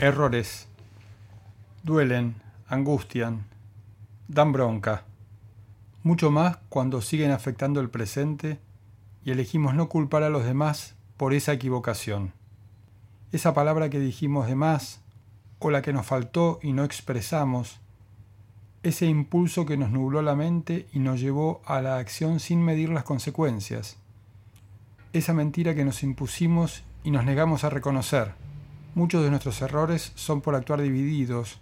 Errores. Duelen, angustian, dan bronca. Mucho más cuando siguen afectando el presente y elegimos no culpar a los demás por esa equivocación. Esa palabra que dijimos de más o la que nos faltó y no expresamos, ese impulso que nos nubló la mente y nos llevó a la acción sin medir las consecuencias, esa mentira que nos impusimos y nos negamos a reconocer Muchos de nuestros errores son por actuar divididos,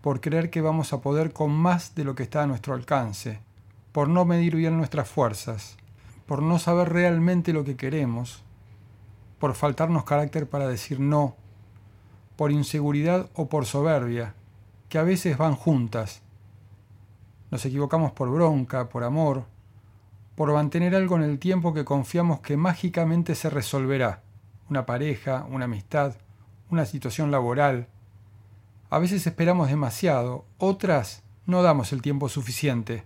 por creer que vamos a poder con más de lo que está a nuestro alcance, por no medir bien nuestras fuerzas, por no saber realmente lo que queremos, por faltarnos carácter para decir no, por inseguridad o por soberbia, que a veces van juntas. Nos equivocamos por bronca, por amor, por mantener algo en el tiempo que confiamos que mágicamente se resolverá, una pareja, una amistad, una situación laboral. A veces esperamos demasiado, otras no damos el tiempo suficiente.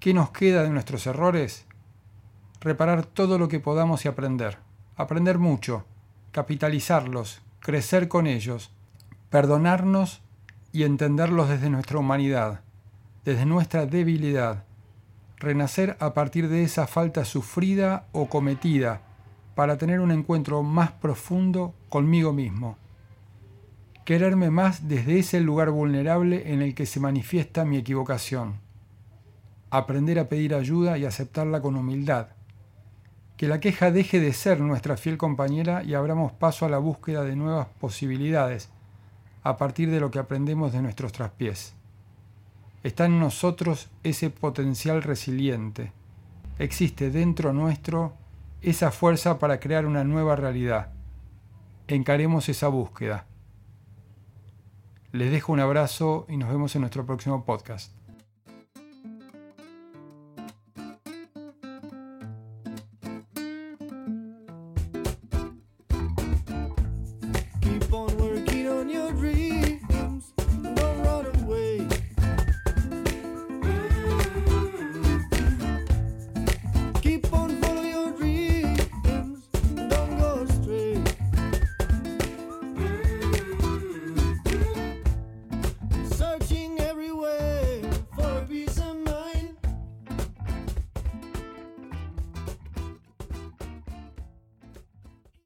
¿Qué nos queda de nuestros errores? Reparar todo lo que podamos y aprender. Aprender mucho, capitalizarlos, crecer con ellos, perdonarnos y entenderlos desde nuestra humanidad, desde nuestra debilidad. Renacer a partir de esa falta sufrida o cometida para tener un encuentro más profundo conmigo mismo. Quererme más desde ese lugar vulnerable en el que se manifiesta mi equivocación. Aprender a pedir ayuda y aceptarla con humildad. Que la queja deje de ser nuestra fiel compañera y abramos paso a la búsqueda de nuevas posibilidades a partir de lo que aprendemos de nuestros traspiés. Está en nosotros ese potencial resiliente. Existe dentro nuestro esa fuerza para crear una nueva realidad. Encaremos esa búsqueda. Les dejo un abrazo y nos vemos en nuestro próximo podcast.